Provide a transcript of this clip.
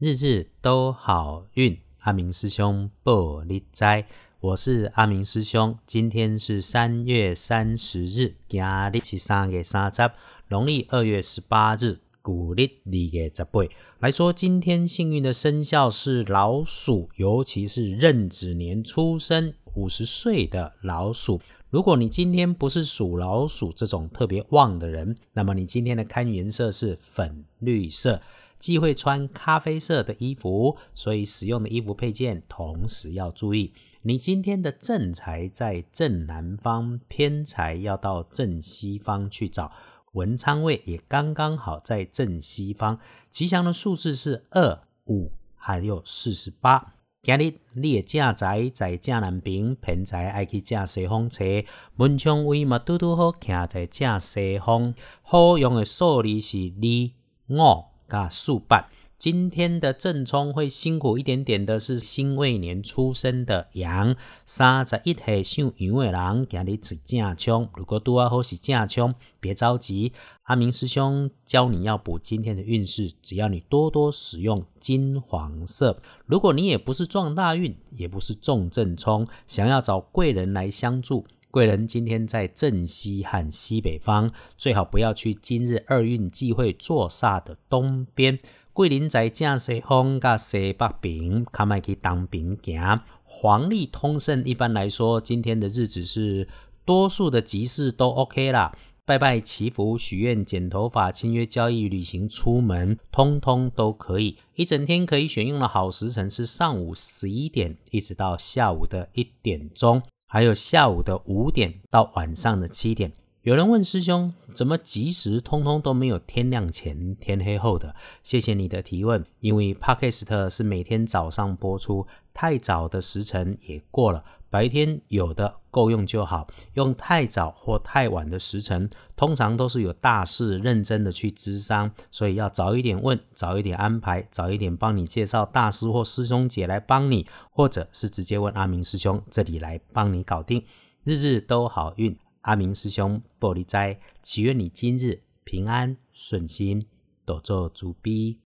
日日都好运。阿明师兄报你知，我是阿明师兄。今天是三月三十日，今日是三月三十，农历二月十八日，古历二月十八。来说，今天幸运的生肖是老鼠，尤其是壬子年出生五十岁的老鼠。如果你今天不是属老鼠这种特别旺的人，那么你今天的看颜色是粉绿色。忌讳穿咖啡色的衣服，所以使用的衣服配件同时要注意。你今天的正财在正南方，偏财要到正西方去找。文昌位也刚刚好在正西方。吉祥的数字是二五，还有四十八。今日你的正财在正南边，偏财爱去正西方车。文昌位嘛，拄拄好徛在正西方。好用的数字是二五。噶数半，今天的正冲会辛苦一点点的，是辛未年出生的羊。三十一岁属羊的人，今日是正冲。如果拄啊好是正冲，别着急。阿明师兄教你要补今天的运势，只要你多多使用金黄色。如果你也不是撞大运，也不是重正冲，想要找贵人来相助。贵人今天在正西和西北方，最好不要去今日二运忌讳坐煞的东边。桂林在正西方甲西北边，看麦去当兵行。黄历通胜，一般来说，今天的日子是多数的吉事都 OK 啦。拜拜祈福、许愿、剪头发、签约交易、旅行、出门，通通都可以。一整天可以选用的好时辰是上午十一点，一直到下午的一点钟。还有下午的五点到晚上的七点，有人问师兄，怎么及时通通都没有天亮前、天黑后的？谢谢你的提问，因为 Podcast 是每天早上播出，太早的时辰也过了。白天有的够用就好，用太早或太晚的时辰，通常都是有大事认真的去咨商，所以要早一点问，早一点安排，早一点帮你介绍大师或师兄姐来帮你，或者是直接问阿明师兄这里来帮你搞定，日日都好运。阿明师兄玻璃斋，祈愿你今日平安顺心，多做主逼。